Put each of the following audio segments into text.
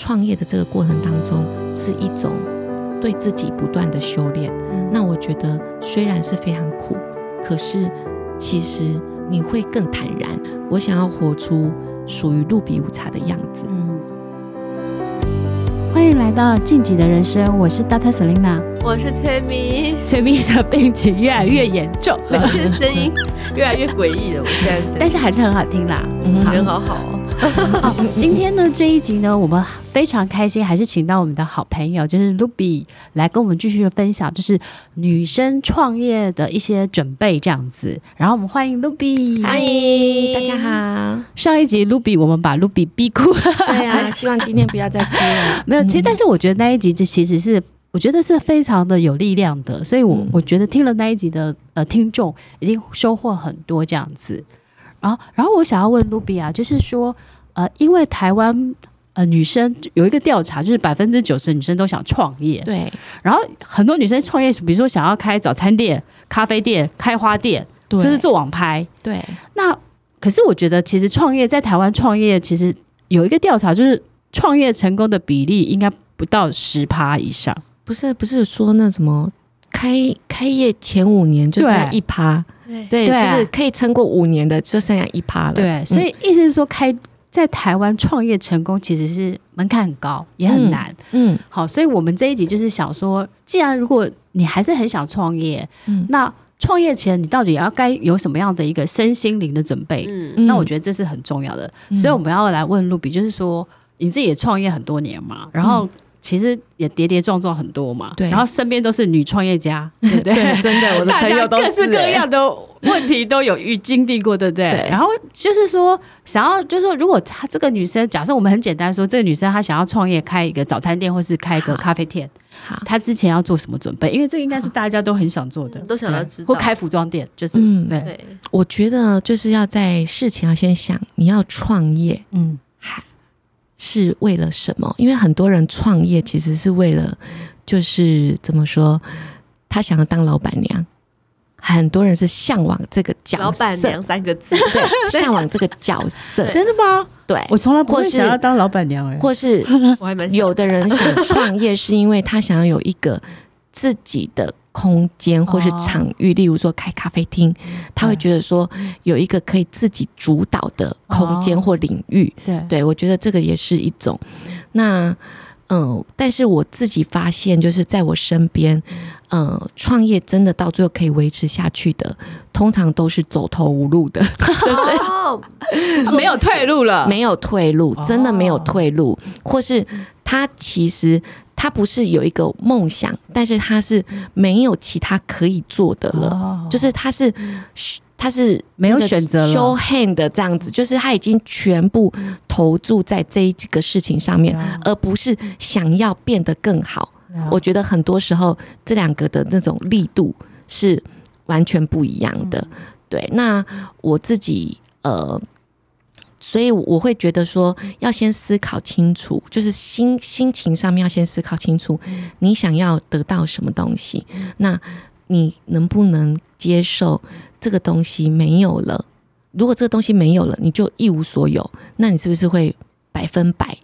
创业的这个过程当中，是一种对自己不断的修炼。那我觉得虽然是非常苦，可是其实你会更坦然。我想要活出属于露比无茶的样子。嗯，欢迎来到进击的人生，我是 Dr. Selina，我是崔咪。崔咪的病情越来越严重，你的声音越来越诡异了。我现在是，但是还是很好听啦，嗯，人好好哦。好，今天呢这一集呢，我们非常开心，还是请到我们的好朋友，就是 Ruby 来跟我们继续的分享，就是女生创业的一些准备这样子。然后我们欢迎 Ruby，欢迎大家好。上一集 Ruby 我们把 Ruby 逼哭了，对啊，希望今天不要再哭了。没有，其实但是我觉得那一集这其实是我觉得是非常的有力量的，所以我我觉得听了那一集的呃听众已经收获很多这样子。然后，然后我想要问 Ruby 啊，就是说，呃，因为台湾呃女生有一个调查，就是百分之九十女生都想创业，对。然后很多女生创业，比如说想要开早餐店、咖啡店、开花店，甚至做网拍，对。那可是我觉得，其实创业在台湾创业，其实有一个调查，就是创业成功的比例应该不到十趴以上。不是，不是说那什么开开业前五年就是一趴。对，就是可以撑过五年的，就剩下一趴了。对，所以意思是说，开在台湾创业成功其实是门槛很高，也很难。嗯，嗯好，所以我们这一集就是想说，既然如果你还是很想创业，嗯，那创业前你到底要该有什么样的一个身心灵的准备？嗯，那我觉得这是很重要的。嗯，所以我们要来问 Ruby，就是说你自己也创业很多年嘛，然后。其实也跌跌撞撞很多嘛，对，然后身边都是女创业家，对不对？对，真的，我的朋友都是各式各样的问题都有遇经历过，对不对？对。然后就是说，想要就是说，如果她这个女生，假设我们很简单说，这个女生她想要创业，开一个早餐店或是开一个咖啡店，好，她之前要做什么准备？因为这应该是大家都很想做的，都想要知道。或开服装店，就是嗯，对。对我觉得就是要在事前要先想，你要创业，嗯。是为了什么？因为很多人创业其实是为了，就是怎么说，他想要当老板娘。很多人是向往这个角色，老板娘三个字，对，向往这个角色，真的吗？对，我从来不会想要当老板娘哎，或是有的人想创业，是因为他想要有一个自己的。空间或是场域，例如说开咖啡厅，他会觉得说有一个可以自己主导的空间或领域。对，对我觉得这个也是一种。那嗯，但是我自己发现，就是在我身边，嗯，创业真的到最后可以维持下去的，通常都是走投无路的，就是 没有退路了，没有退路，真的没有退路，或是他其实。他不是有一个梦想，但是他是没有其他可以做的了，哦、就是他是他是没有选择了，show hand 的这样子，就是他已经全部投注在这一个事情上面，嗯、而不是想要变得更好。嗯、我觉得很多时候这两个的那种力度是完全不一样的。嗯、对，那我自己呃。所以我会觉得说，要先思考清楚，就是心心情上面要先思考清楚，你想要得到什么东西，那你能不能接受这个东西没有了？如果这个东西没有了，你就一无所有，那你是不是会百分百？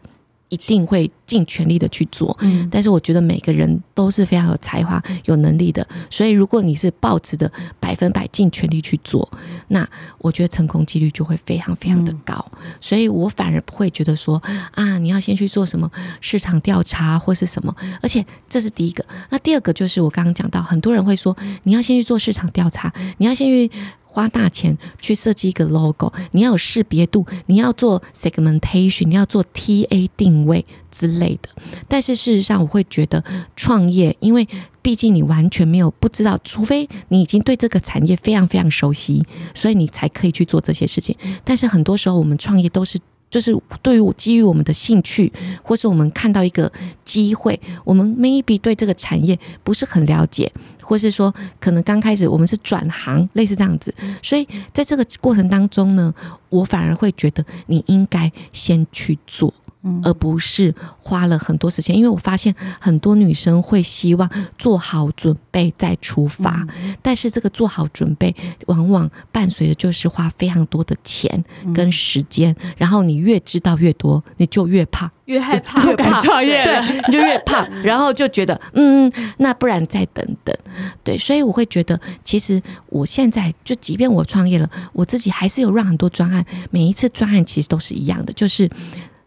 一定会尽全力的去做，嗯，但是我觉得每个人都是非常有才华、有能力的，所以如果你是抱持的百分百尽全力去做，那我觉得成功几率就会非常非常的高。所以我反而不会觉得说啊，你要先去做什么市场调查或是什么，而且这是第一个。那第二个就是我刚刚讲到，很多人会说你要先去做市场调查，你要先去。花大钱去设计一个 logo，你要有识别度，你要做 segmentation，你要做 TA 定位之类的。但是事实上，我会觉得创业，因为毕竟你完全没有不知道，除非你已经对这个产业非常非常熟悉，所以你才可以去做这些事情。但是很多时候，我们创业都是。就是对于基于我们的兴趣，或是我们看到一个机会，我们 maybe 对这个产业不是很了解，或是说可能刚开始我们是转行，类似这样子。所以在这个过程当中呢，我反而会觉得你应该先去做，嗯、而不是花了很多时间。因为我发现很多女生会希望做好准备再出发，嗯、但是这个做好准备往往伴随的就是花非常多的钱跟时间，嗯、然后你越知道越多，你就越怕。越害怕，越敢创业，对，你就越怕，然后就觉得，嗯，那不然再等等，对，所以我会觉得，其实我现在就，即便我创业了，我自己还是有让很多专案，每一次专案其实都是一样的，就是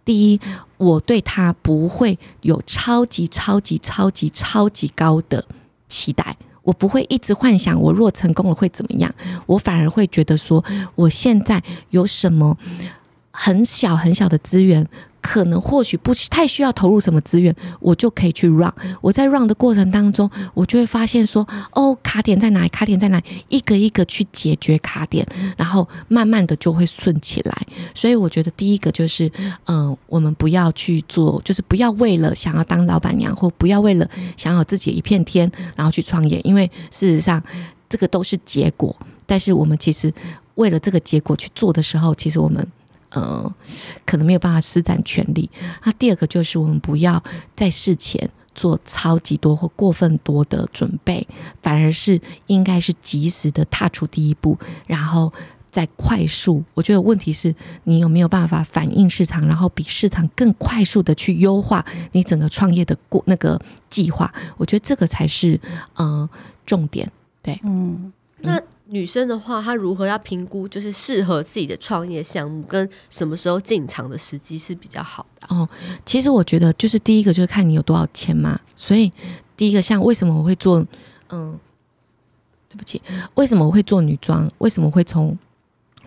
第一，我对他不会有超级超级超级超级高的期待，我不会一直幻想我若成功了会怎么样，我反而会觉得说，我现在有什么很小很小的资源。可能或许不太需要投入什么资源，我就可以去 run。我在 run 的过程当中，我就会发现说，哦，卡点在哪里？卡点在哪里？一个一个去解决卡点，然后慢慢的就会顺起来。所以我觉得第一个就是，嗯、我们不要去做，就是不要为了想要当老板娘，或不要为了想要自己一片天，然后去创业。因为事实上，这个都是结果。但是我们其实为了这个结果去做的时候，其实我们。呃，可能没有办法施展全力。那第二个就是，我们不要在事前做超级多或过分多的准备，反而是应该是及时的踏出第一步，然后再快速。我觉得问题是你有没有办法反映市场，然后比市场更快速的去优化你整个创业的过那个计划。我觉得这个才是呃重点。对，嗯，那。女生的话，她如何要评估就是适合自己的创业项目，跟什么时候进场的时机是比较好的？哦，其实我觉得就是第一个就是看你有多少钱嘛。所以第一个像为什么我会做，嗯，对不起，为什么我会做女装？为什么会从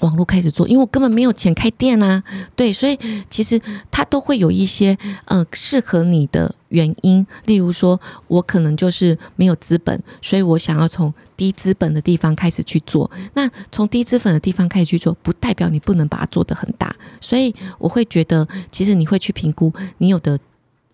网络开始做，因为我根本没有钱开店啊，对，所以其实它都会有一些呃适合你的原因，例如说我可能就是没有资本，所以我想要从低资本的地方开始去做。那从低资本的地方开始去做，不代表你不能把它做得很大，所以我会觉得，其实你会去评估你有的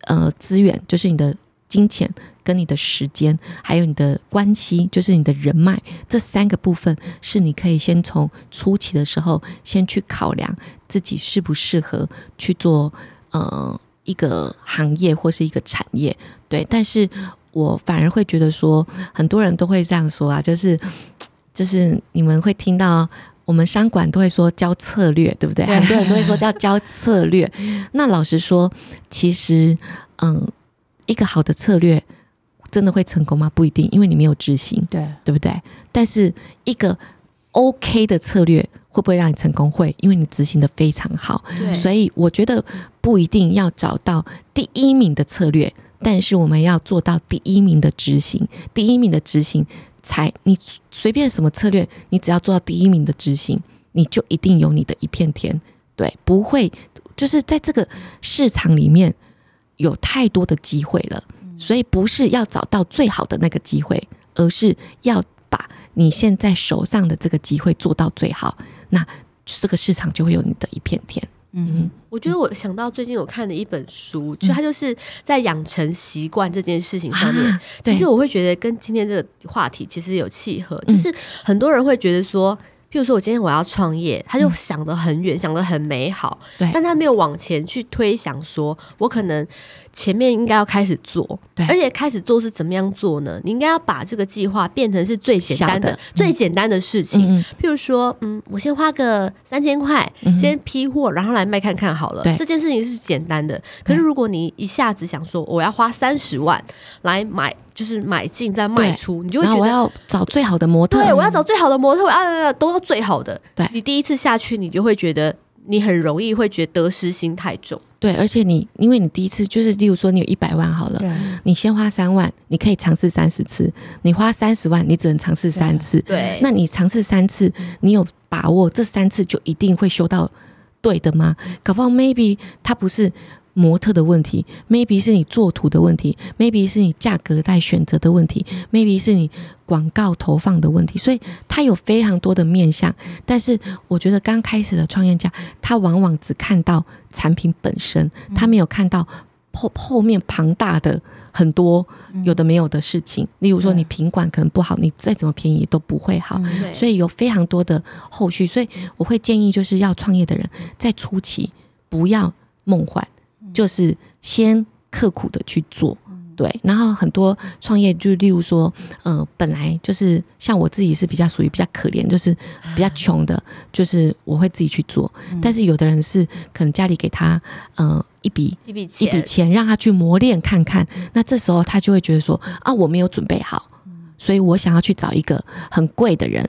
呃资源，就是你的。金钱跟你的时间，还有你的关系，就是你的人脉，这三个部分是你可以先从初期的时候先去考量自己适不适合去做呃一个行业或是一个产业。对，但是我反而会觉得说，很多人都会这样说啊，就是 就是你们会听到我们商管都会说教策略，对不对？很多人都会说叫教策略。那老实说，其实嗯。一个好的策略真的会成功吗？不一定，因为你没有执行，对对不对？但是一个 OK 的策略会不会让你成功？会，因为你执行的非常好。所以我觉得不一定要找到第一名的策略，但是我们要做到第一名的执行。第一名的执行才，你随便什么策略，你只要做到第一名的执行，你就一定有你的一片天。对，不会就是在这个市场里面。有太多的机会了，所以不是要找到最好的那个机会，而是要把你现在手上的这个机会做到最好，那这个市场就会有你的一片天。嗯，我觉得我想到最近我看的一本书，就它就是在养成习惯这件事情上面，啊、其实我会觉得跟今天这个话题其实有契合，就是很多人会觉得说。譬如说，我今天我要创业，他就想得很远，嗯、想得很美好，但他没有往前去推想，说我可能前面应该要开始做，对而且开始做是怎么样做呢？你应该要把这个计划变成是最简单的、的最简单的事情。嗯、譬如说，嗯，我先花个三千块，先批货，然后来卖看看好了。这件事情是简单的。可是如果你一下子想说，我要花三十万来买。就是买进再卖出，你就会觉得我要找最好的模特。对，我要找最好的模特，我要都要最好的。对，你第一次下去，你就会觉得你很容易会觉得得失心太重。对，而且你因为你第一次就是，例如说你有一百万好了，你先花三万，你可以尝试三十次；你花三十万，你只能尝试三次。对，那你尝试三次，你有把握这三次就一定会修到对的吗？搞不好 maybe 它不是。模特的问题，maybe 是你做图的问题，maybe 是你价格带选择的问题，maybe 是你广告投放的问题，所以它有非常多的面向。但是我觉得刚开始的创业家，他往往只看到产品本身，他没有看到后后面庞大的很多有的没有的事情。例如说，你品管可能不好，你再怎么便宜都不会好。所以有非常多的后续。所以我会建议，就是要创业的人在初期不要梦幻。就是先刻苦的去做。对，然后很多创业就例如说，呃，本来就是像我自己是比较属于比较可怜，就是比较穷的，就是我会自己去做。嗯、但是有的人是可能家里给他呃一笔一笔钱，一笔钱让他去磨练看看，那这时候他就会觉得说啊，我没有准备好，所以我想要去找一个很贵的人。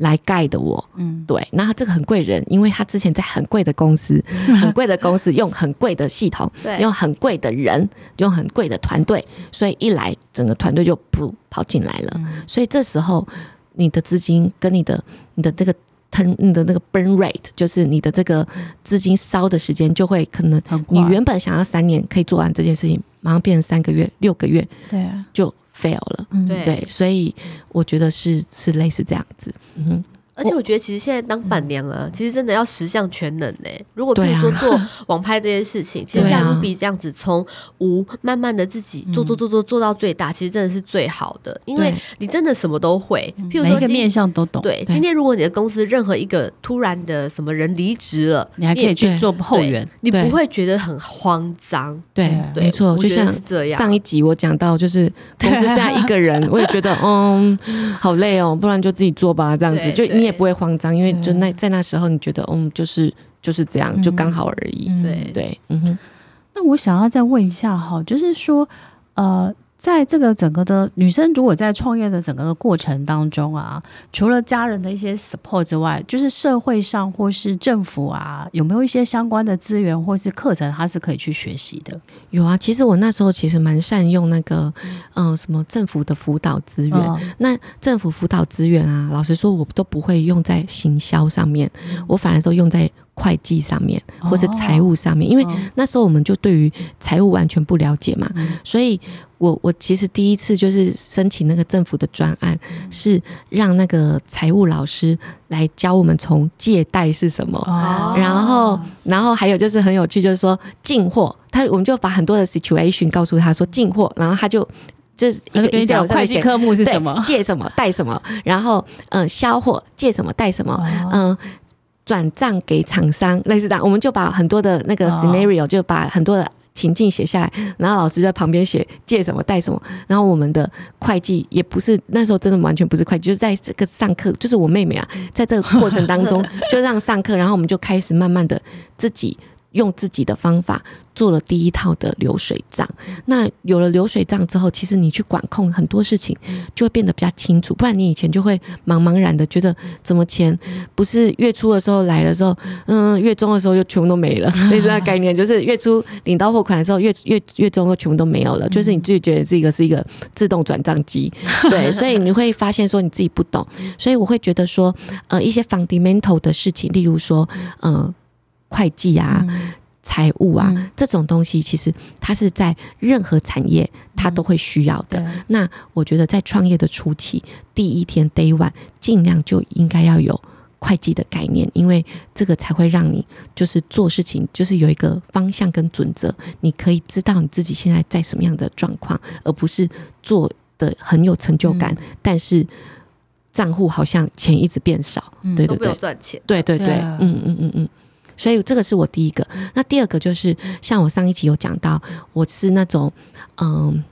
来盖的我，嗯，对，那他这个很贵人，因为他之前在很贵的公司，很贵的公司用很贵的系统，对，用很贵的人，用很贵的团队，所以一来整个团队就噗跑进来了，嗯、所以这时候你的资金跟你的你的这个 turn 你的那个 burn rate，就是你的这个资金烧的时间就会可能，你原本想要三年可以做完这件事情，马上变成三个月、六个月，对啊，就。Fail 了，对，对，所以我觉得是是类似这样子，嗯哼。而且我觉得，其实现在当板娘啊，其实真的要十项全能呢。如果比如说做 网拍这件事情，其实像 Ruby 这样子，从无慢慢的自己做做做做做到最大，其实真的是最好的，因为你真的什么都会。譬如说，每个面向都懂。对，今天如果你的公司任何一个突然的什么人离职了，你还可以去做后援，你不会觉得很慌张。对，没错，就像是这样上一集我讲到，就是公司现在一个人，我也觉得嗯好累哦，不然就自己做吧，这样子就你也。不会慌张，因为就那在那时候，你觉得嗯，就是就是这样，就刚好而已。嗯、对对，嗯哼。那我想要再问一下哈，就是说，呃。在这个整个的女生，如果在创业的整个的过程当中啊，除了家人的一些 support 之外，就是社会上或是政府啊，有没有一些相关的资源或是课程，她是可以去学习的？有啊，其实我那时候其实蛮善用那个，嗯、呃，什么政府的辅导资源。哦、那政府辅导资源啊，老实说，我都不会用在行销上面，我反而都用在。会计上面，或是财务上面，哦、因为那时候我们就对于财务完全不了解嘛，嗯、所以我我其实第一次就是申请那个政府的专案，嗯、是让那个财务老师来教我们从借贷是什么，哦、然后然后还有就是很有趣，就是说进货，他我们就把很多的 situation 告诉他说进货，然后他就就是一个一个会计科目是什么，借什么贷什么，然后嗯销货借什么贷什么，嗯。转账给厂商，类似这样，我们就把很多的那个 scenario，就把很多的情境写下来，然后老师在旁边写借什么贷什么，然后我们的会计也不是那时候真的完全不是会计，就是在这个上课，就是我妹妹啊，在这个过程当中 就让上课，然后我们就开始慢慢的自己用自己的方法。做了第一套的流水账，那有了流水账之后，其实你去管控很多事情就会变得比较清楚。不然你以前就会茫茫然的觉得，怎么钱不是月初的时候来的时候，嗯，月中的时候又全部都没了。类似那概念，就是月初领到货款的时候，月 月月中又全部都没有了。就是你自己觉得是一个是一个自动转账机，对，所以你会发现说你自己不懂。所以我会觉得说，呃，一些 fundamental 的事情，例如说，呃，会计啊。财务啊，嗯、这种东西其实它是在任何产业它都会需要的。嗯、那我觉得在创业的初期，第一天 day one，尽量就应该要有会计的概念，因为这个才会让你就是做事情就是有一个方向跟准则，你可以知道你自己现在在什么样的状况，而不是做的很有成就感，嗯、但是账户好像钱一直变少，嗯、对对对，赚钱，对对对，对啊、嗯嗯嗯嗯。所以这个是我第一个，那第二个就是像我上一集有讲到，我是那种嗯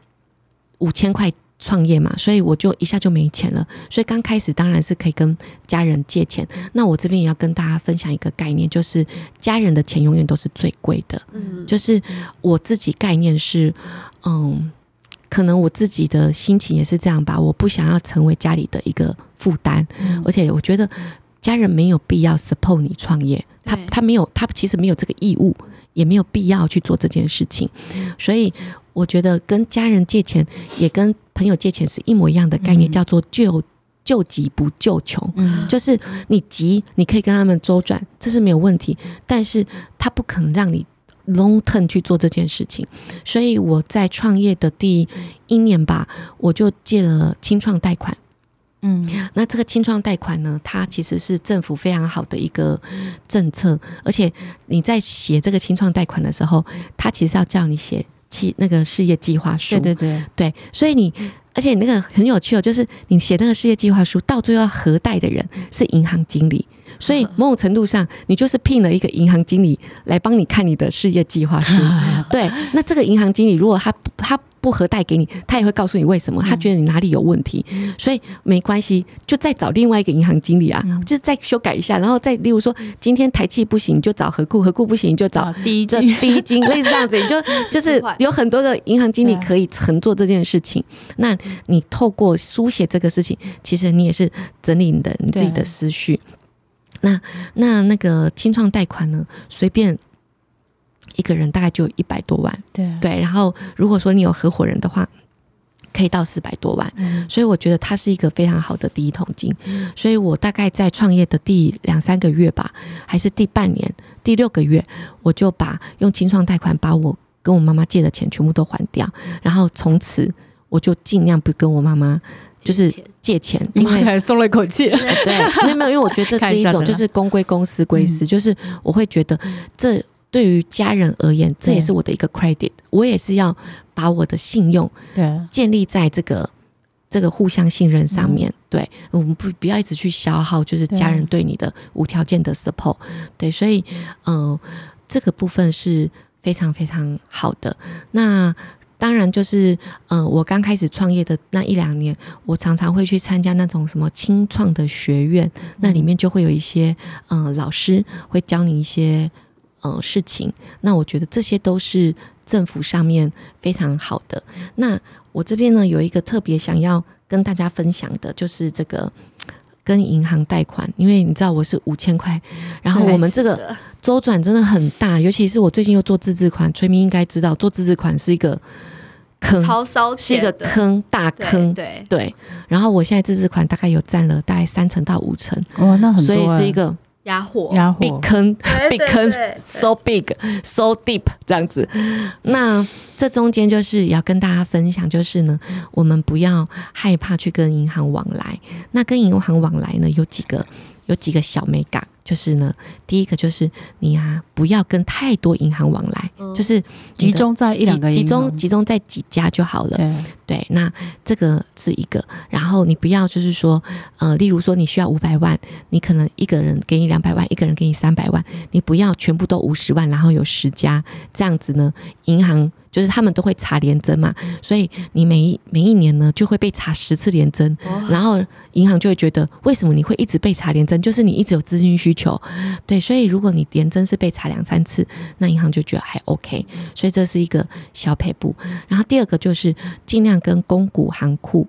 五千块创业嘛，所以我就一下就没钱了。所以刚开始当然是可以跟家人借钱。那我这边也要跟大家分享一个概念，就是家人的钱永远都是最贵的。嗯，就是我自己概念是，嗯，可能我自己的心情也是这样吧，我不想要成为家里的一个负担，而且我觉得。家人没有必要 support 你创业，他他没有，他其实没有这个义务，也没有必要去做这件事情。所以我觉得跟家人借钱，也跟朋友借钱是一模一样的概念，叫做救救急不救穷。就是你急，你可以跟他们周转，这是没有问题，但是他不可能让你 long term 去做这件事情。所以我在创业的第一年吧，我就借了清创贷款。嗯，那这个清创贷款呢，它其实是政府非常好的一个政策，而且你在写这个清创贷款的时候，它其实要叫你写企那个事业计划书。对对对对，所以你而且你那个很有趣哦，就是你写那个事业计划书，到最后要核贷的人是银行经理，所以某种程度上，你就是聘了一个银行经理来帮你看你的事业计划书。对，那这个银行经理如果他他不合贷给你，他也会告诉你为什么，他觉得你哪里有问题，所以没关系，就再找另外一个银行经理啊，就是再修改一下，然后再例如说今天台气不行，就找合库，合库不行就找第一金，第一金类似这样子，你就 就是有很多的银行经理可以乘坐这件事情。那你透过书写这个事情，其实你也是整理你的你自己的思绪。那那那个清创贷款呢，随便。一个人大概就一百多万，对对。然后如果说你有合伙人的话，可以到四百多万。嗯，所以我觉得它是一个非常好的第一桶金。所以我大概在创业的第两三个月吧，还是第半年、第六个月，我就把用清创贷款把我跟我妈妈借的钱全部都还掉。然后从此我就尽量不跟我妈妈就是借钱，因为还松了一口气。对，没有没有，因为我觉得这是一种就是公归公，私归私，就是我会觉得这。对于家人而言，这也是我的一个 credit。我也是要把我的信用建立在这个这个互相信任上面。对，我们不不要一直去消耗，就是家人对你的无条件的 support。对，所以嗯、呃，这个部分是非常非常好的。那当然就是嗯、呃，我刚开始创业的那一两年，我常常会去参加那种什么清创的学院，那里面就会有一些嗯、呃、老师会教你一些。呃，事情，那我觉得这些都是政府上面非常好的。那我这边呢，有一个特别想要跟大家分享的，就是这个跟银行贷款，因为你知道我是五千块，然后我们这个周转真的很大，尤其是我最近又做自治款，崔明应该知道，做自治款是一个坑，超烧钱，是一个坑，大坑，对对，对。然后我现在自治款大概有占了大概三成到五成，哦，那很多，所以是一个。压货，压货，big 坑，big 坑，so big，so deep，这样子。那这中间就是要跟大家分享，就是呢，我们不要害怕去跟银行往来。那跟银行往来呢，有几个，有几个小眉角。就是呢，第一个就是你啊，不要跟太多银行往来，嗯、就是集中在一两个，集中集中在几家就好了。对，对，那这个是一个。然后你不要就是说，呃，例如说你需要五百万，你可能一个人给你两百万，一个人给你三百万，你不要全部都五十万，然后有十家这样子呢，银行。就是他们都会查联征嘛，所以你每一每一年呢就会被查十次联征，然后银行就会觉得为什么你会一直被查联征？就是你一直有资金需求，对，所以如果你连真是被查两三次，那银行就觉得还 OK，所以这是一个小撇步。然后第二个就是尽量跟公股行库，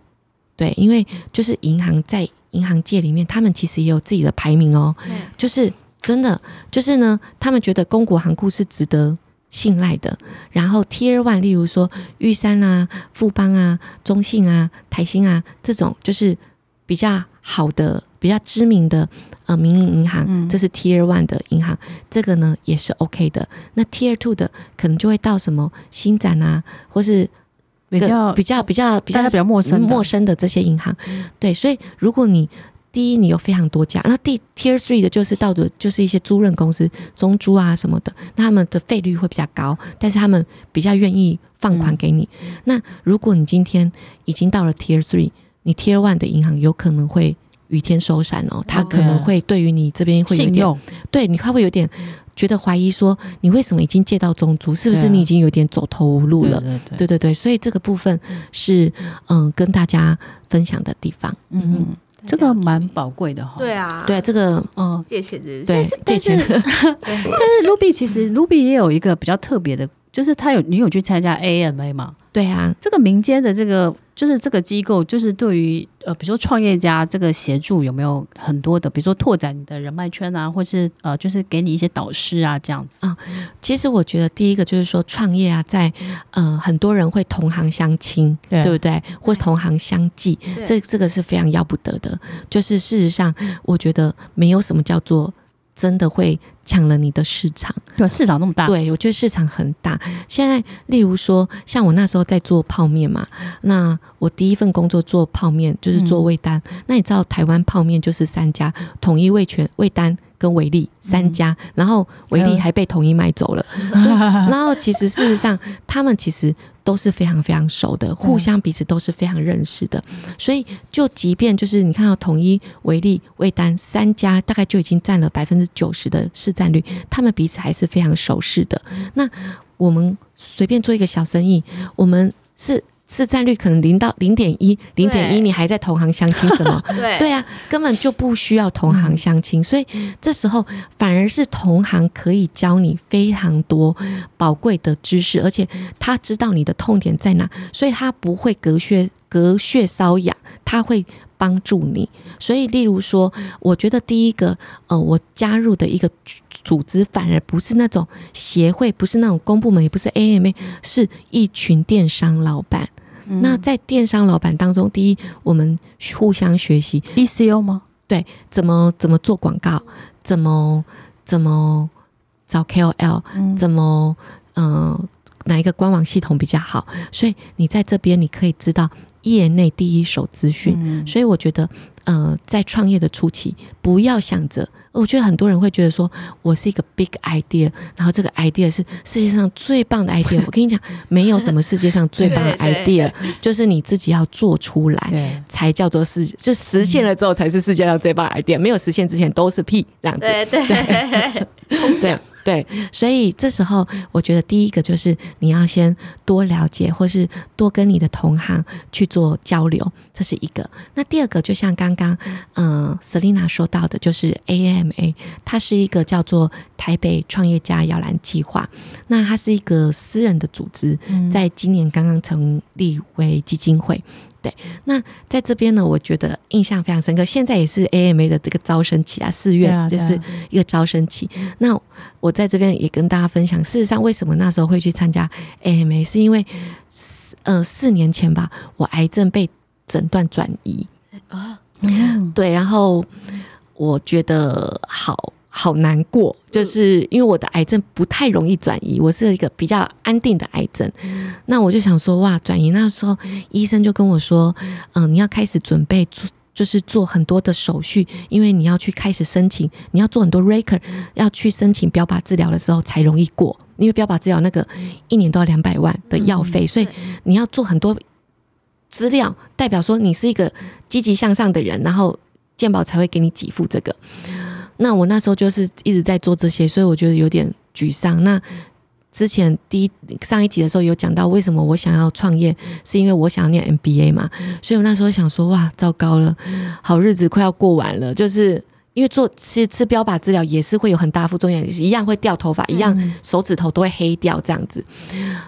对，因为就是银行在银行界里面，他们其实也有自己的排名哦，就是真的就是呢，他们觉得公股行库是值得。信赖的，然后 Tier One，例如说玉山啊、富邦啊、中信啊、台新啊这种，就是比较好的、比较知名的呃民营银行，嗯、这是 Tier One 的银行，这个呢也是 OK 的。那 Tier Two 的可能就会到什么新展啊，或是比较比较比较比较比较陌生陌生的这些银行。对，所以如果你第一，你有非常多家，那第 Tier Three 的就是到的，就是一些租赁公司、中租啊什么的，那他们的费率会比较高，但是他们比较愿意放款给你。嗯、那如果你今天已经到了 Tier Three，你 Tier One 的银行有可能会雨天收伞哦，他可能会对于你这边会有点，用对，你会不会有点觉得怀疑说，你为什么已经借到中租，是不是你已经有点走投无路了？对对对，对对对，所以这个部分是嗯跟大家分享的地方，嗯嗯。这个蛮宝贵的哈，对啊，对这个，嗯，借钱的，对，借钱。但是 Ruby 其实 Ruby 也有一个比较特别的，就是他有你有去参加 AMA 吗？对啊，这个民间的这个。就是这个机构，就是对于呃，比如说创业家这个协助有没有很多的，比如说拓展你的人脉圈啊，或是呃，就是给你一些导师啊这样子啊。其实我觉得第一个就是说创业啊，在呃很多人会同行相亲，对，对不对？或同行相忌，这这个是非常要不得的。就是事实上，我觉得没有什么叫做。真的会抢了你的市场，对，市场那么大，对，我觉得市场很大。现在，例如说，像我那时候在做泡面嘛，那我第一份工作做泡面就是做味丹。嗯、那你知道台湾泡面就是三家，统一味全、味丹跟维力三家，嗯、然后维力还被统一买走了，嗯、然后其实事实上他们其实都是非常非常熟的，互相彼此都是非常认识的，所以就即便就是你看到统一、维力、魏丹三家，大概就已经占了百分之九十的市占率，他们彼此还是非常熟识的。那我们随便做一个小生意，我们是。市占率可能零到零点一，零点一，你还在同行相亲什么？对对啊，根本就不需要同行相亲，所以这时候反而是同行可以教你非常多宝贵的知识，而且他知道你的痛点在哪，所以他不会隔靴隔靴搔痒，他会。帮助你，所以例如说，我觉得第一个，呃，我加入的一个组织，反而不是那种协会，不是那种公部门，也不是 AMA，是一群电商老板。嗯、那在电商老板当中，第一，我们互相学习 ECO 吗？对，怎么怎么做广告，怎么怎么找 KOL，、嗯、怎么嗯、呃，哪一个官网系统比较好？所以你在这边，你可以知道。业内第一手资讯，嗯、所以我觉得，呃，在创业的初期，不要想着，我觉得很多人会觉得说，我是一个 big idea，然后这个 idea 是世界上最棒的 idea。我跟你讲，没有什么世界上最棒的 idea，就是你自己要做出来，才叫做世，就实现了之后才是世界上最棒的 idea。没有实现之前都是屁，这样子。对对对，对。所以这时候我觉得第一个就是你要先多了解，或是多跟你的同行去做交流，这是一个。那第二个就像刚刚嗯 Selina 说到的，就是 AMA，它是一个叫做台北创业家摇篮计划，那它是一个私人的组织，在今年刚刚成立为基金会。对，那在这边呢，我觉得印象非常深刻。现在也是 AMA 的这个招生期啊，四月就是一个招生期。啊啊、那我在这边也跟大家分享，事实上为什么那时候会去参加 AMA，是因为四呃四年前吧，我癌症被诊断转移啊，嗯、对，然后我觉得好。好难过，就是因为我的癌症不太容易转移，我是一个比较安定的癌症。那我就想说，哇，转移那时候医生就跟我说，嗯、呃，你要开始准备做，就是做很多的手续，因为你要去开始申请，你要做很多 record，要去申请标靶治疗的时候才容易过，因为标靶治疗那个一年都要两百万的药费，所以你要做很多资料，代表说你是一个积极向上的人，然后健保才会给你给付这个。那我那时候就是一直在做这些，所以我觉得有点沮丧。那之前第一上一集的时候有讲到，为什么我想要创业，是因为我想要念 MBA 嘛。所以我那时候想说，哇，糟糕了，好日子快要过完了。就是因为做其实吃标靶治疗也是会有很大副作用，一样会掉头发，一样手指头都会黑掉这样子。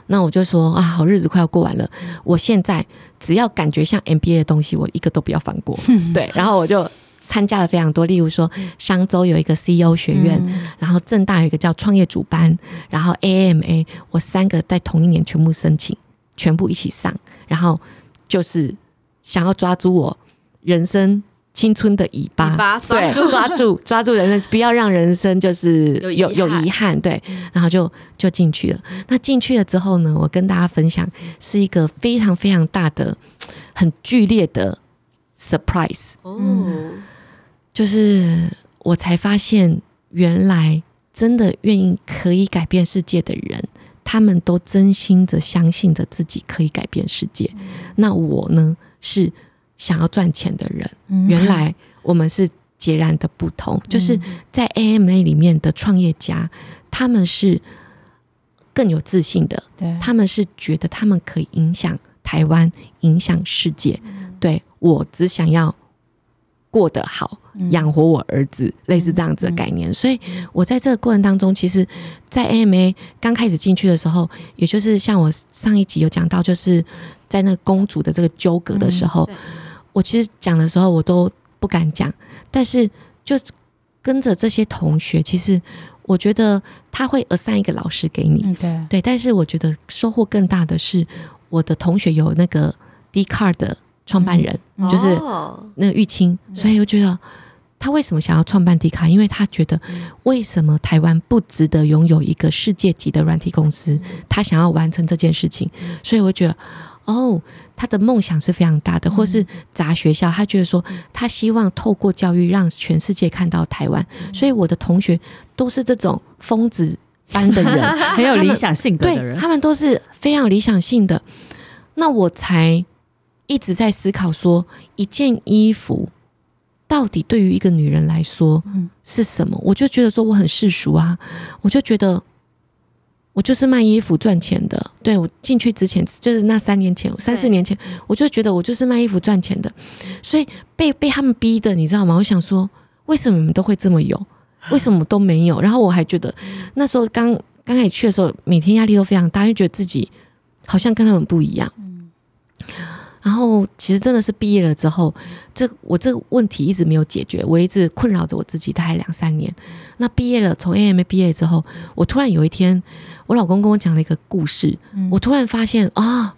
那我就说啊，好日子快要过完了，我现在只要感觉像 MBA 的东西，我一个都不要放过。对，然后我就。参加了非常多，例如说商周有一个 CEO 学院，嗯、然后正大有一个叫创业主班，然后 AMA，我三个在同一年全部申请，全部一起上，然后就是想要抓住我人生青春的尾巴，抓住对，抓住。抓住人生，不要让人生就是有有遗憾，对，然后就就进去了。那进去了之后呢，我跟大家分享是一个非常非常大的、很剧烈的 surprise，嗯。就是我才发现，原来真的愿意可以改变世界的人，他们都真心的相信着自己可以改变世界。那我呢，是想要赚钱的人。原来我们是截然的不同。就是在 AMA 里面的创业家，他们是更有自信的。他们是觉得他们可以影响台湾，影响世界。对，我只想要。过得好，养活我儿子，嗯、类似这样子的概念。所以，我在这个过程当中，其实，在 AMA 刚开始进去的时候，也就是像我上一集有讲到，就是在那个公主的这个纠葛的时候，嗯、我其实讲的时候我都不敢讲。但是，就跟着这些同学，其实我觉得他会 assign 一个老师给你，对对。但是，我觉得收获更大的是，我的同学有那个 Dcard 的。创办人、嗯、就是那个玉清，所以我觉得他为什么想要创办迪卡？因为他觉得，为什么台湾不值得拥有一个世界级的软体公司？他想要完成这件事情，所以我觉得，哦，他的梦想是非常大的。或是砸学校，他觉得说，他希望透过教育让全世界看到台湾。所以我的同学都是这种疯子般的人，很有理想性格的人，他们都是非常理想性的。那我才一直在思考说，一件衣服。到底对于一个女人来说是什么？我就觉得说我很世俗啊，我就觉得我就是卖衣服赚钱的。对，我进去之前，就是那三年前、三四年前，我就觉得我就是卖衣服赚钱的。所以被被他们逼的，你知道吗？我想说，为什么你们都会这么有？为什么都没有？然后我还觉得那时候刚刚开始去的时候，每天压力都非常大，因为觉得自己好像跟他们不一样。然后，其实真的是毕业了之后，这我这个问题一直没有解决，我一直困扰着我自己，大概两三年。那毕业了，从 AMA 毕业之后，我突然有一天，我老公跟我讲了一个故事，我突然发现啊、哦，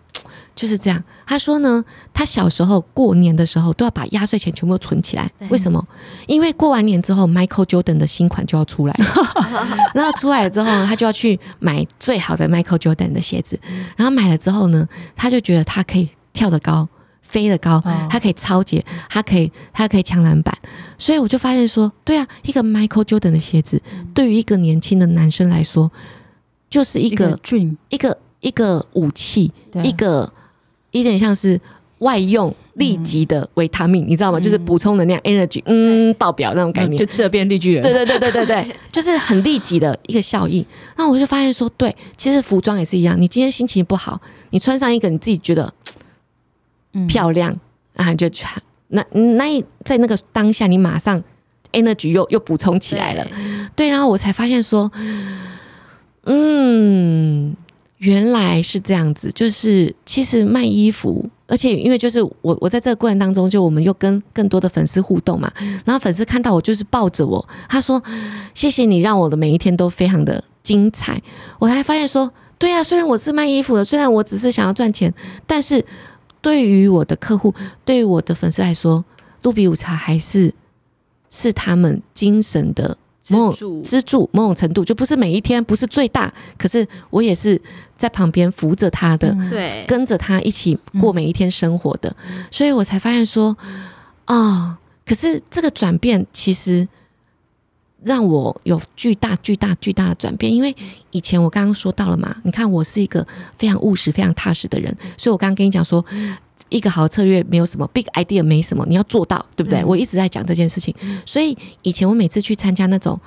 就是这样。他说呢，他小时候过年的时候都要把压岁钱全部都存起来，为什么？因为过完年之后，Michael Jordan 的新款就要出来了，然后出来了之后呢，他就要去买最好的 Michael Jordan 的鞋子，然后买了之后呢，他就觉得他可以。跳得高，飞得高，他可以抄截，他可以，他可以抢篮板，所以我就发现说，对啊，一个 Michael Jordan 的鞋子，对于一个年轻的男生来说，就是一个一个一个武器，一个有点像是外用立即的维他命，你知道吗？就是补充能量，energy，嗯，爆表那种概念，就吃了变绿巨人，对对对对对对，就是很立即的一个效应。那我就发现说，对，其实服装也是一样，你今天心情不好，你穿上一个你自己觉得。漂亮啊，就穿那那在那个当下，你马上 energy 又又补充起来了，对，然后我才发现说，嗯，原来是这样子，就是其实卖衣服，而且因为就是我我在这个过程当中，就我们又跟更多的粉丝互动嘛，然后粉丝看到我就是抱着我，他说谢谢你让我的每一天都非常的精彩，我才发现说，对啊，虽然我是卖衣服的，虽然我只是想要赚钱，但是。对于我的客户，对于我的粉丝来说，露比午茶还是是他们精神的某种支柱，某种程度就不是每一天不是最大，可是我也是在旁边扶着他的，对，跟着他一起过每一天生活的，所以我才发现说，啊、哦，可是这个转变其实。让我有巨大、巨大、巨大的转变，因为以前我刚刚说到了嘛，你看我是一个非常务实、非常踏实的人，所以我刚刚跟你讲说，一个好策略没有什么 big idea，没什么，你要做到，对不对？我一直在讲这件事情，所以以前我每次去参加那种，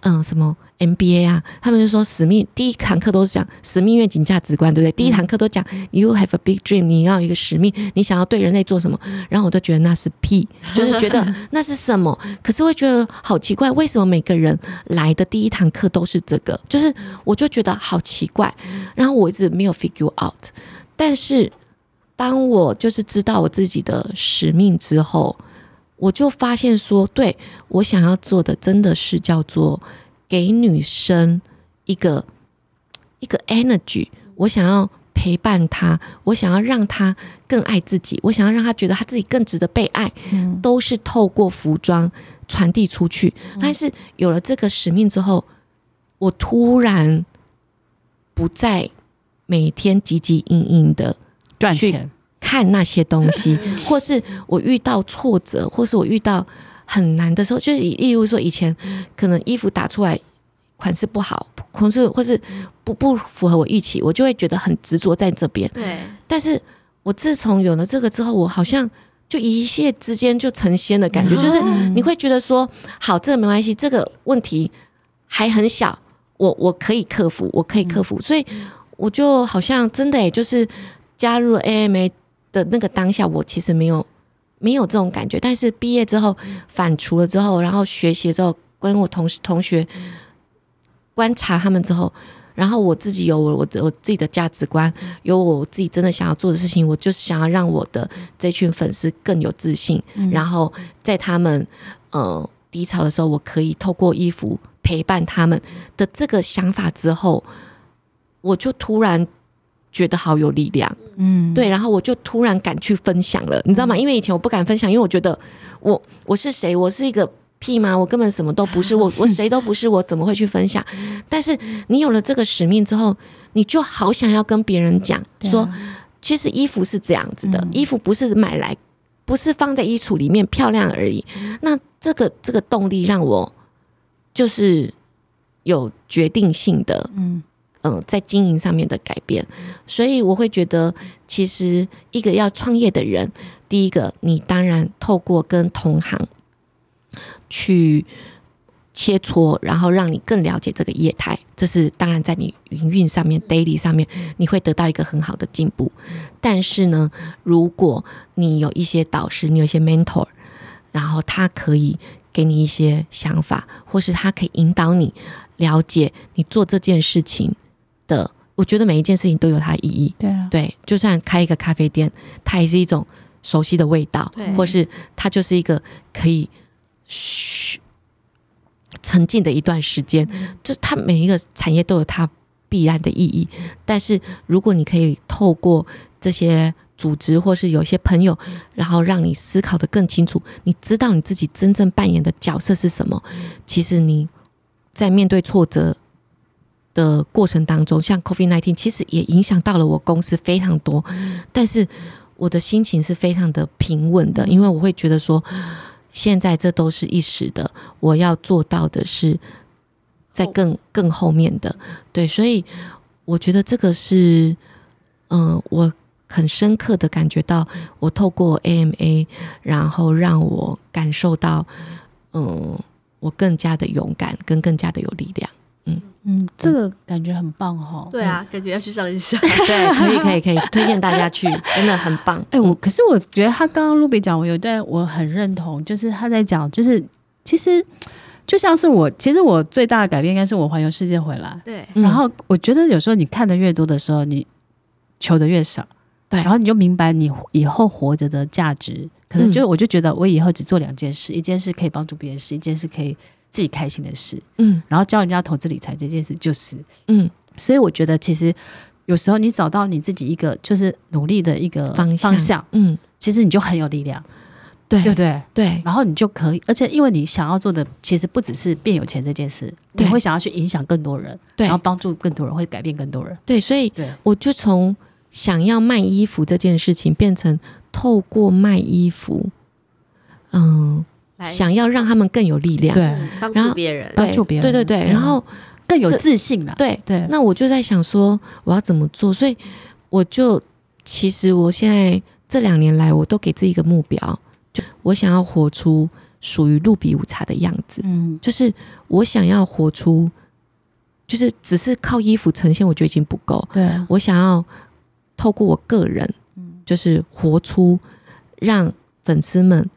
嗯，什么。MBA 啊，他们就说使命第一堂课都是讲使命、愿景、价值观，对不对？第一堂课都讲 You have a big dream，你要有一个使命，你想要对人类做什么？然后我都觉得那是屁，就是觉得那是什么？可是会觉得好奇怪，为什么每个人来的第一堂课都是这个？就是我就觉得好奇怪，然后我一直没有 figure out。但是当我就是知道我自己的使命之后，我就发现说，对，我想要做的真的是叫做。给女生一个一个 energy，我想要陪伴她，我想要让她更爱自己，我想要让她觉得她自己更值得被爱，嗯、都是透过服装传递出去。但是有了这个使命之后，我突然不再每天汲汲营营的去看那些东西，或是我遇到挫折，或是我遇到。很难的时候，就是例如说，以前可能衣服打出来款式不好，或是或是不不符合我预期，我就会觉得很执着在这边。对，但是我自从有了这个之后，我好像就一夕之间就成仙的感觉，就是你会觉得说，好，这个没关系，这个问题还很小，我我可以克服，我可以克服，所以我就好像真的诶，就是加入 AMA 的那个当下，我其实没有。没有这种感觉，但是毕业之后反刍了之后，然后学习之后，跟我同同学观察他们之后，然后我自己有我我的我自己的价值观，有我自己真的想要做的事情，我就是想要让我的这群粉丝更有自信，然后在他们呃低潮的时候，我可以透过衣服陪伴他们的这个想法之后，我就突然。觉得好有力量，嗯，对，然后我就突然敢去分享了，你知道吗？因为以前我不敢分享，因为我觉得我我是谁？我是一个屁吗？我根本什么都不是，我我谁都不是，我怎么会去分享？但是你有了这个使命之后，你就好想要跟别人讲说，其实衣服是这样子的，衣服不是买来，不是放在衣橱里面漂亮而已。那这个这个动力让我就是有决定性的，嗯。嗯，在经营上面的改变，所以我会觉得，其实一个要创业的人，第一个，你当然透过跟同行去切磋，然后让你更了解这个业态，这是当然在你营运上面、daily 上面，你会得到一个很好的进步。但是呢，如果你有一些导师，你有一些 mentor，然后他可以给你一些想法，或是他可以引导你了解你做这件事情。的，我觉得每一件事情都有它的意义。对啊，对，就算开一个咖啡店，它也是一种熟悉的味道，或是它就是一个可以嘘沉浸的一段时间。就它每一个产业都有它必然的意义。但是如果你可以透过这些组织，或是有一些朋友，然后让你思考的更清楚，你知道你自己真正扮演的角色是什么。其实你在面对挫折。的过程当中，像 COVID-19 其实也影响到了我公司非常多，但是我的心情是非常的平稳的，因为我会觉得说，现在这都是一时的，我要做到的是在更更后面的，对，所以我觉得这个是，嗯、呃，我很深刻的感觉到，我透过 AMA，然后让我感受到，嗯、呃，我更加的勇敢，跟更加的有力量。嗯嗯，这个感觉很棒哈。对啊，感觉要去上一下。对，可以可以可以，推荐大家去，真的很棒。哎，我可是我觉得他刚刚露比讲，我有一段我很认同，就是他在讲，就是其实就像是我，其实我最大的改变应该是我环游世界回来。对。然后我觉得有时候你看的越多的时候，你求的越少。对。然后你就明白你以后活着的价值，可能就我就觉得我以后只做两件事，一件事可以帮助别人事，一件事可以。自己开心的事，嗯，然后教人家投资理财这件事就是，嗯，所以我觉得其实有时候你找到你自己一个就是努力的一个方向，方向，嗯，其实你就很有力量，对，对不对？对，然后你就可以，而且因为你想要做的其实不只是变有钱这件事，你会想要去影响更多人，对，然后帮助更多人，会改变更多人，对，所以我就从想要卖衣服这件事情变成透过卖衣服，嗯。想要让他们更有力量，对，帮助别人，帮助别人，对对对，然后更有自信了，对对。那我就在想说，我要怎么做？所以我就其实我现在这两年来，我都给自己一个目标，就我想要活出属于露比午茶的样子。嗯，就是我想要活出，就是只是靠衣服呈现，我觉得已经不够。对，我想要透过我个人，嗯就是活出让粉丝们。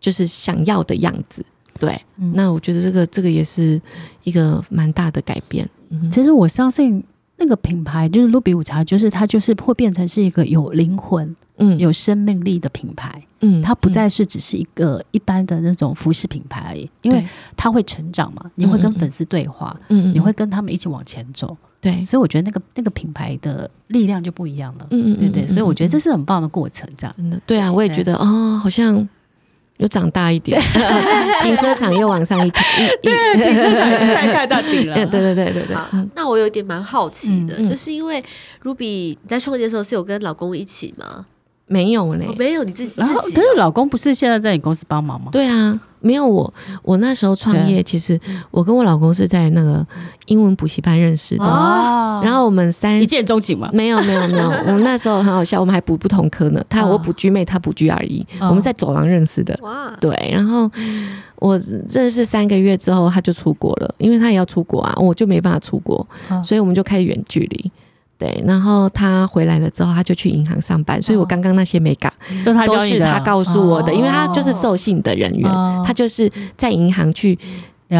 就是想要的样子，对。嗯、那我觉得这个这个也是一个蛮大的改变。嗯、其实我相信那个品牌就是露比午茶，就是它就是会变成是一个有灵魂、嗯，有生命力的品牌。嗯，它不再是只是一个一般的那种服饰品牌而已，嗯、因为它会成长嘛，你会跟粉丝对话，嗯，你会跟他们一起往前走。对，所以我觉得那个那个品牌的力量就不一样了。嗯嗯，对对，所以我觉得这是很棒的过程，这样真的。对啊，我也觉得啊、哦，好像。又长大一点，停车场又往上一停，对，停车场太开开到底了。对对对对对。那我有点蛮好奇的，就是因为 Ruby 你在创业的时候是有跟老公一起吗？没有嘞，没有你自己。然后，可是老公不是现在在你公司帮忙吗？对啊。没有我，我那时候创业，其实我跟我老公是在那个英文补习班认识的。哦，然后我们三一见钟情嘛？没有没有没有，我们那时候很好笑，我们还补不同科呢。他我补 GMAT，他补 GRE，我们在走廊认识的。哇，对。然后我认识三个月之后，他就出国了，因为他也要出国啊，我就没办法出国，所以我们就开始远距离。对，然后他回来了之后，他就去银行上班，所以我刚刚那些没讲，都是他告诉我的，因为他就是授信的人员，他就是在银行去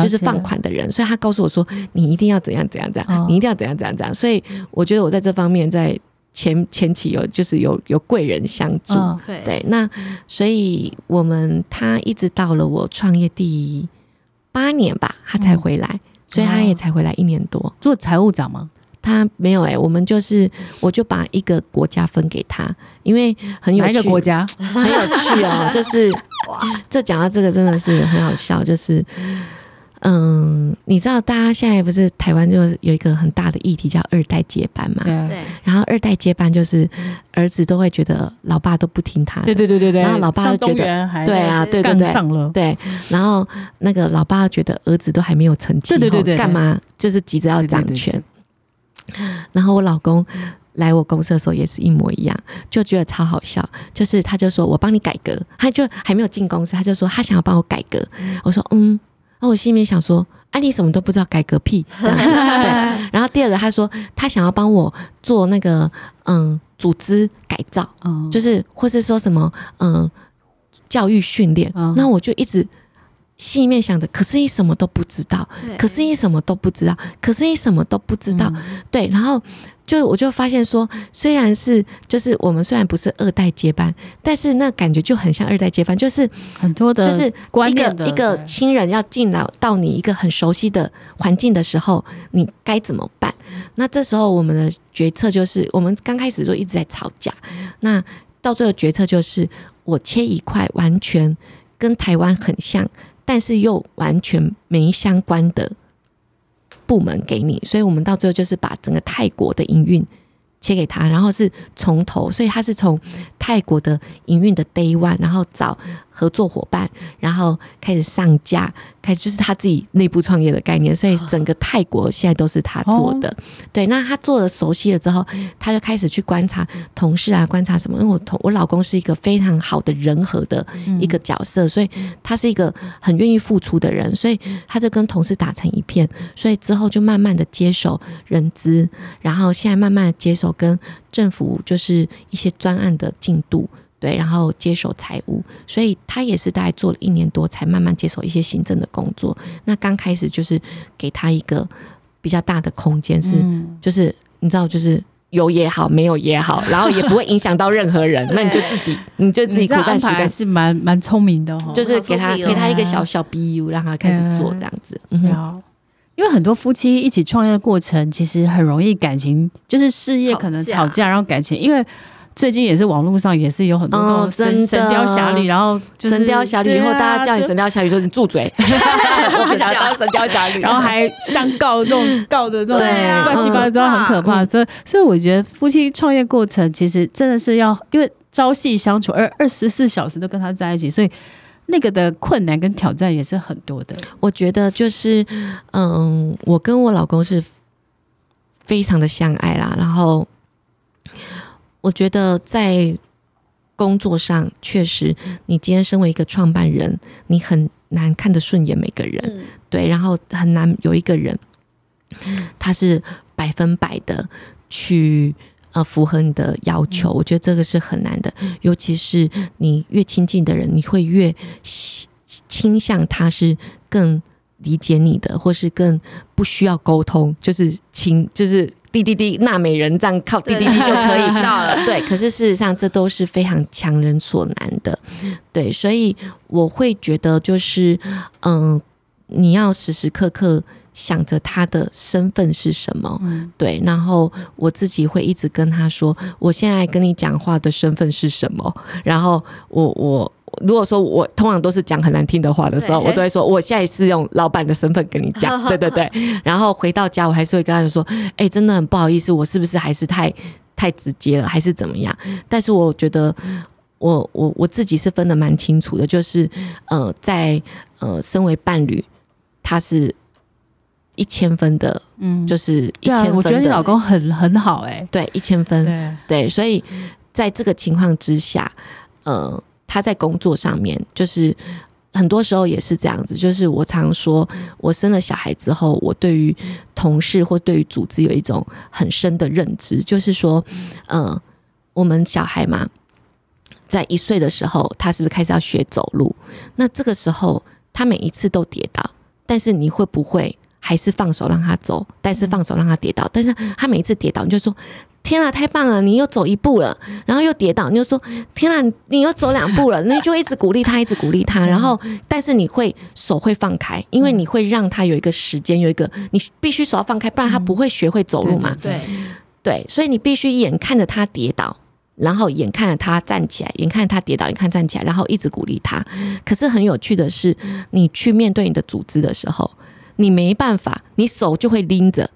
就是放款的人，所以他告诉我说，你一定要怎样怎样怎样，你一定要怎样怎样怎样，所以我觉得我在这方面在前前期有就是有有贵人相助，对，那所以我们他一直到了我创业第八年吧，他才回来，所以他也才回来一年多，做财务长吗？他没有哎、欸，我们就是我就把一个国家分给他，因为很有趣，哪一个国家很有趣哦，就是哇，这讲到这个真的是很好笑，就是。嗯，你知道，大家现在不是台湾就有一个很大的议题叫二代接班嘛？对。然后二代接班就是儿子都会觉得老爸都不听他，对对对对对。然后老爸就觉得，对啊，对对对，上了。对。然后那个老爸觉得儿子都还没有成气，对对对，干嘛就是急着要掌权？然后我老公来我公司的时候也是一模一样，就觉得超好笑。就是他就说我帮你改革，他就还没有进公司，他就说他想要帮我改革。我说嗯。然后我心里面想说，哎、啊，你什么都不知道，改革屁 这样子。对。然后第二个，他说他想要帮我做那个嗯组织改造，嗯，就是或是说什么嗯教育训练。那、嗯、我就一直心里面想着，可是你什么都不知道，可是你什么都不知道，可是你什么都不知道。嗯、对，然后。就我就发现说，虽然是就是我们虽然不是二代接班，但是那感觉就很像二代接班，就是很多的，就是一个一个亲人要进来到你一个很熟悉的环境的时候，你该怎么办？那这时候我们的决策就是，我们刚开始就一直在吵架，那到最后决策就是，我切一块完全跟台湾很像，但是又完全没相关的。部门给你，所以我们到最后就是把整个泰国的营运切给他，然后是从头，所以他是从泰国的营运的 day one，然后找合作伙伴，然后开始上架。开始就是他自己内部创业的概念，所以整个泰国现在都是他做的。对，那他做的熟悉了之后，他就开始去观察同事啊，观察什么？因为我同我老公是一个非常好的人和的一个角色，所以他是一个很愿意付出的人，所以他就跟同事打成一片。所以之后就慢慢的接手人资，然后现在慢慢的接手跟政府就是一些专案的进度。对，然后接手财务，所以他也是大概做了一年多，才慢慢接手一些行政的工作。那刚开始就是给他一个比较大的空间，是、嗯、就是你知道，就是有也好，没有也好，然后也不会影响到任何人。那你就自己，你就自己苦干实干，是蛮蛮聪明的哦。就是给他、哦、给他一个小小 BU，让他开始做这样子。嗯，因为很多夫妻一起创业的过程，其实很容易感情就是事业可能吵架，然后感情因为。最近也是网络上也是有很多那种神神雕侠侣，然后就是神雕侠侣以后，大家叫你神雕侠侣，说你住嘴，我不想当神雕侠侣，然后还相告那种告的那种乱七八糟，很可怕。所以，所以我觉得夫妻创业过程其实真的是要，因为朝夕相处，而二十四小时都跟他在一起，所以那个的困难跟挑战也是很多的。我觉得就是，嗯，我跟我老公是非常的相爱啦，然后。我觉得在工作上，确实，你今天身为一个创办人，你很难看得顺眼每个人，嗯、对，然后很难有一个人，他是百分百的去呃符合你的要求。我觉得这个是很难的，尤其是你越亲近的人，你会越倾向他是更理解你的，或是更不需要沟通，就是亲，就是。滴滴滴，纳美人这样靠滴滴滴就可以 到了。对，可是事实上这都是非常强人所难的。对，所以我会觉得就是，嗯、呃，你要时时刻刻想着他的身份是什么。对，然后我自己会一直跟他说，我现在跟你讲话的身份是什么。然后我我。如果说我通常都是讲很难听的话的时候，我都会说我现在是用老板的身份跟你讲，对对对。然后回到家，我还是会跟他说，哎，真的很不好意思，我是不是还是太太直接了，还是怎么样？但是我觉得我我我自己是分得蛮清楚的，就是呃，在呃，身为伴侣，他是一千分的，嗯，就是一千分的。我觉得你老公很很好，哎，对，一千分，对对。所以在这个情况之下，呃。他在工作上面，就是很多时候也是这样子。就是我常说，我生了小孩之后，我对于同事或对于组织有一种很深的认知，就是说，呃，我们小孩嘛，在一岁的时候，他是不是开始要学走路？那这个时候，他每一次都跌倒，但是你会不会还是放手让他走？但是放手让他跌倒，但是他每一次跌倒，你就说。天啊，太棒了，你又走一步了，然后又跌倒，你就说天啊，你又走两步了，那你就一直鼓励他，一直鼓励他，然后但是你会手会放开，因为你会让他有一个时间，有一个你必须手要放开，不然他不会学会走路嘛。对对，对，所以你必须眼看着他跌倒，然后眼看着他站起来，眼看着他跌倒，眼看站起来，然后一直鼓励他。可是很有趣的是，你去面对你的组织的时候，你没办法，你手就会拎着。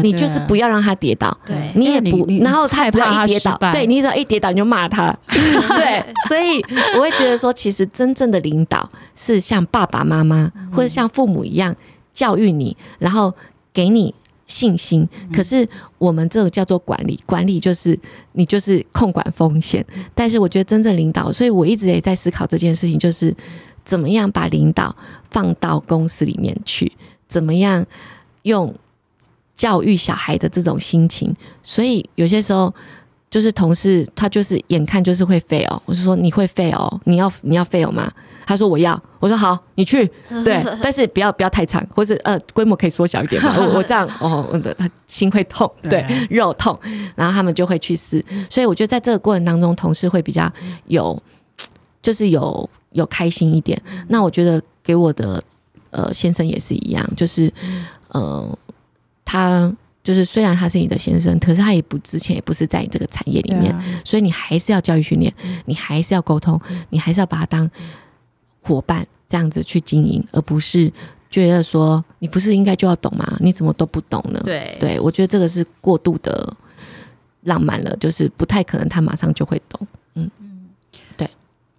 你就是不要让他跌倒，对，你也不，然后他只要一跌倒，对，你只要一跌倒你就骂他，对，所以我会觉得说，其实真正的领导是像爸爸妈妈或者像父母一样教育你，然后给你信心。可是我们这个叫做管理，管理就是你就是控管风险。但是我觉得真正领导，所以我一直也在思考这件事情，就是怎么样把领导放到公司里面去，怎么样用。教育小孩的这种心情，所以有些时候就是同事他就是眼看就是会 fail，我就说你会 fail，你要你要 fail 吗？他说我要，我说好，你去，对，但是不要不要太长，或是呃规模可以缩小一点嘛，我 我这样哦，他心会痛，对，肉痛，然后他们就会去试，所以我觉得在这个过程当中，同事会比较有，就是有有开心一点。那我觉得给我的呃先生也是一样，就是呃。他就是，虽然他是你的先生，可是他也不之前也不是在你这个产业里面，啊、所以你还是要教育训练，你还是要沟通，你还是要把他当伙伴这样子去经营，而不是觉得说你不是应该就要懂吗？你怎么都不懂呢？对，对我觉得这个是过度的浪漫了，就是不太可能他马上就会懂。嗯嗯，对。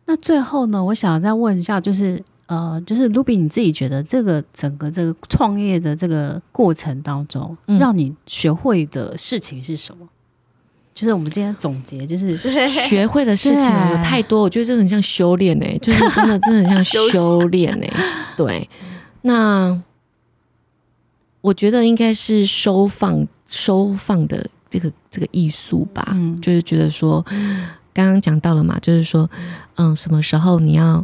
那最后呢，我想再问一下，就是。呃，就是 Ruby，你自己觉得这个整个这个创业的这个过程当中，嗯、让你学会的事情是什么？就是我们今天总结，就是 学会的事情有太多，我觉得这很像修炼哎、欸，就是真的真的很像修炼哎、欸。对，那我觉得应该是收放收放的这个这个艺术吧，嗯、就是觉得说，刚刚讲到了嘛，就是说，嗯，什么时候你要。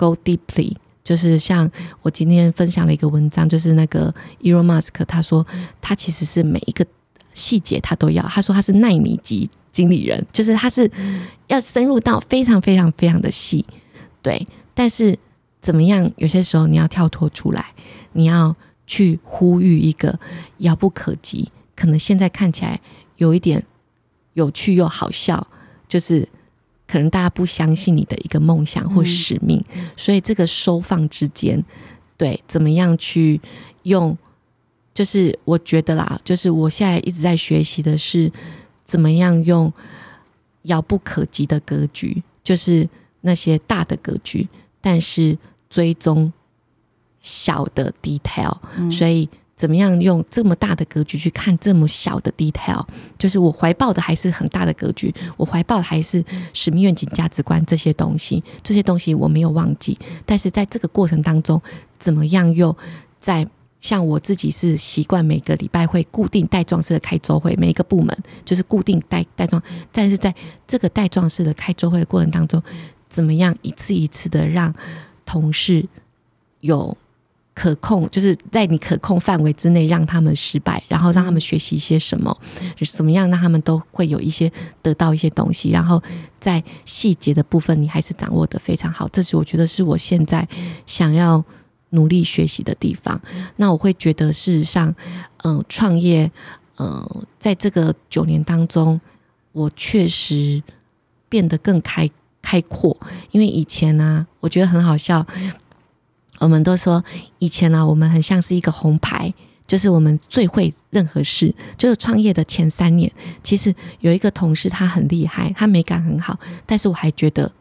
Go deeply，就是像我今天分享了一个文章，就是那个 Elon Musk，他说他其实是每一个细节他都要，他说他是奈米级经理人，就是他是要深入到非常非常非常的细，对。但是怎么样？有些时候你要跳脱出来，你要去呼吁一个遥不可及，可能现在看起来有一点有趣又好笑，就是。可能大家不相信你的一个梦想或使命，嗯、所以这个收放之间，对，怎么样去用？就是我觉得啦，就是我现在一直在学习的是，怎么样用遥不可及的格局，就是那些大的格局，但是追踪小的 detail，、嗯、所以。怎么样用这么大的格局去看这么小的 detail？就是我怀抱的还是很大的格局，我怀抱的还是使命、愿景、价值观这些东西。这些东西我没有忘记，但是在这个过程当中，怎么样又在像我自己是习惯每个礼拜会固定带状式的开周会，每一个部门就是固定带带状，但是在这个带状式的开周会的过程当中，怎么样一次一次的让同事有。可控，就是在你可控范围之内，让他们失败，然后让他们学习一些什么，就是怎么样让他们都会有一些得到一些东西，然后在细节的部分，你还是掌握得非常好。这是我觉得是我现在想要努力学习的地方。那我会觉得，事实上，嗯、创业，嗯、在这个九年当中，我确实变得更开开阔，因为以前呢、我觉得很好笑。我们都说以前呢、啊，我们很像是一个红牌，就是我们最会任何事。就是创业的前三年，其实有一个同事他很厉害，他美感很好，但是我还觉得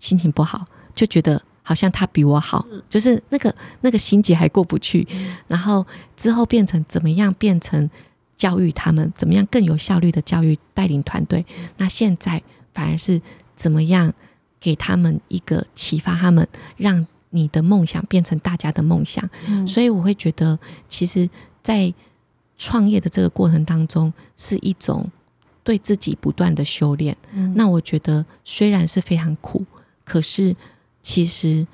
心情不好，就觉得好像他比我好，就是那个那个心结还过不去。然后之后变成怎么样？变成教育他们怎么样更有效率的教育带领团队。那现在反而是怎么样给他们一个启发，他们让。你的梦想变成大家的梦想，嗯、所以我会觉得，其实，在创业的这个过程当中，是一种对自己不断的修炼。嗯、那我觉得，虽然是非常苦，可是其实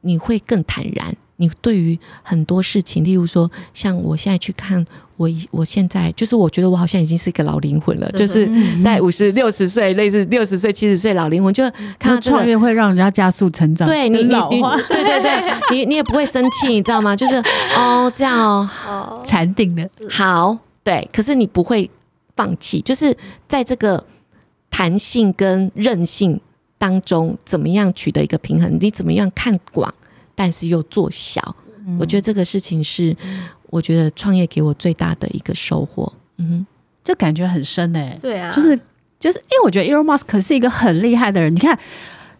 你会更坦然，你对于很多事情，例如说，像我现在去看我，我现在就是我觉得我好像已经是一个老灵魂了，就是在五十六十岁，类似六十岁、七十岁老灵魂，就看到创业会让人家加速成长，对你，你，你，对对对，你你也不会生气，你知道吗？就是哦，这样哦，禅定的好，对，可是你不会放弃，就是在这个弹性跟韧性当中，怎么样取得一个平衡？你怎么样看广？但是又做小，嗯、我觉得这个事情是，我觉得创业给我最大的一个收获。嗯哼，这感觉很深哎、欸。对啊，就是就是，因为我觉得 Elon Musk 是一个很厉害的人。你看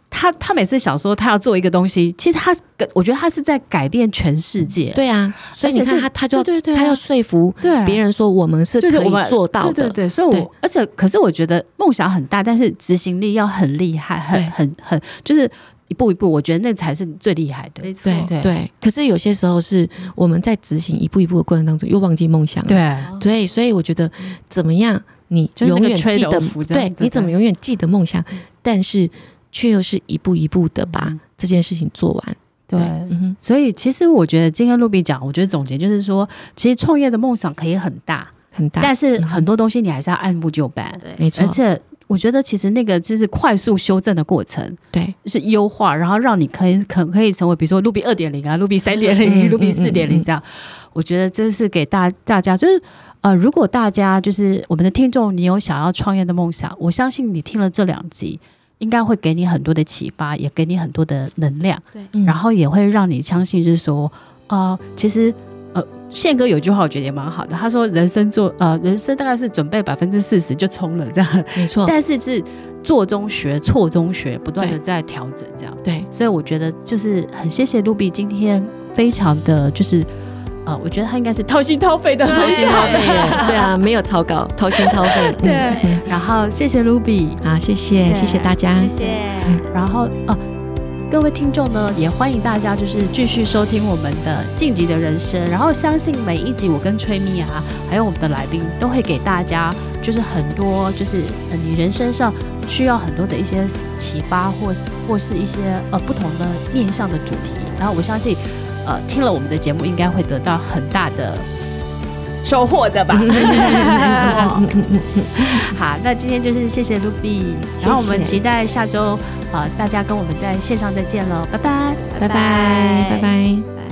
他，他每次想说他要做一个东西，其实他，我觉得他是在改变全世界。对啊，所以你看他，他就对对对，他要说服别人说我们是可以做到的。对对对，所以我而且可是我觉得梦想很大，但是执行力要很厉害，很很很就是。一步一步，我觉得那才是最厉害的。没错，对对。可是有些时候是我们在执行一步一步的过程当中，又忘记梦想了。对，所以所以我觉得怎么样，你永远记得，对，你怎么永远记得梦想，但是却又是一步一步的把这件事情做完。对，所以其实我觉得今天露比讲，我觉得总结就是说，其实创业的梦想可以很大很大，但是很多东西你还是要按部就班。对，没错，而且。我觉得其实那个就是快速修正的过程，对，是优化，然后让你可以可可以成为，比如说 Ruby 二点零啊，Ruby 三点零，Ruby 四点零这样。我觉得这是给大大家，就是呃，如果大家就是我们的听众，你有想要创业的梦想，我相信你听了这两集，应该会给你很多的启发，也给你很多的能量，对，然后也会让你相信，就是说，呃，其实。宪哥有句话，我觉得也蛮好的。他说：“人生做呃，人生大概是准备百分之四十就冲了这样，没错。但是是做中学，错中学，不断的在调整这样。对，所以我觉得就是很谢谢 Ruby 今天非常的就是呃，我觉得他应该是掏心掏肺的，掏心掏肺的，对啊，没有草稿，掏心掏肺。对，然后谢谢 Ruby，好，谢谢，谢谢大家，谢谢。然后哦。各位听众呢，也欢迎大家就是继续收听我们的晋级的人生，然后相信每一集我跟崔咪啊，还有我们的来宾都会给大家就是很多就是你人生上需要很多的一些启发或或是一些呃不同的面向的主题，然后我相信呃听了我们的节目应该会得到很大的。收获的吧，好，那今天就是谢谢 Ruby，然后我们期待下周，呃，大家跟我们在线上再见喽，拜拜，拜拜，拜拜。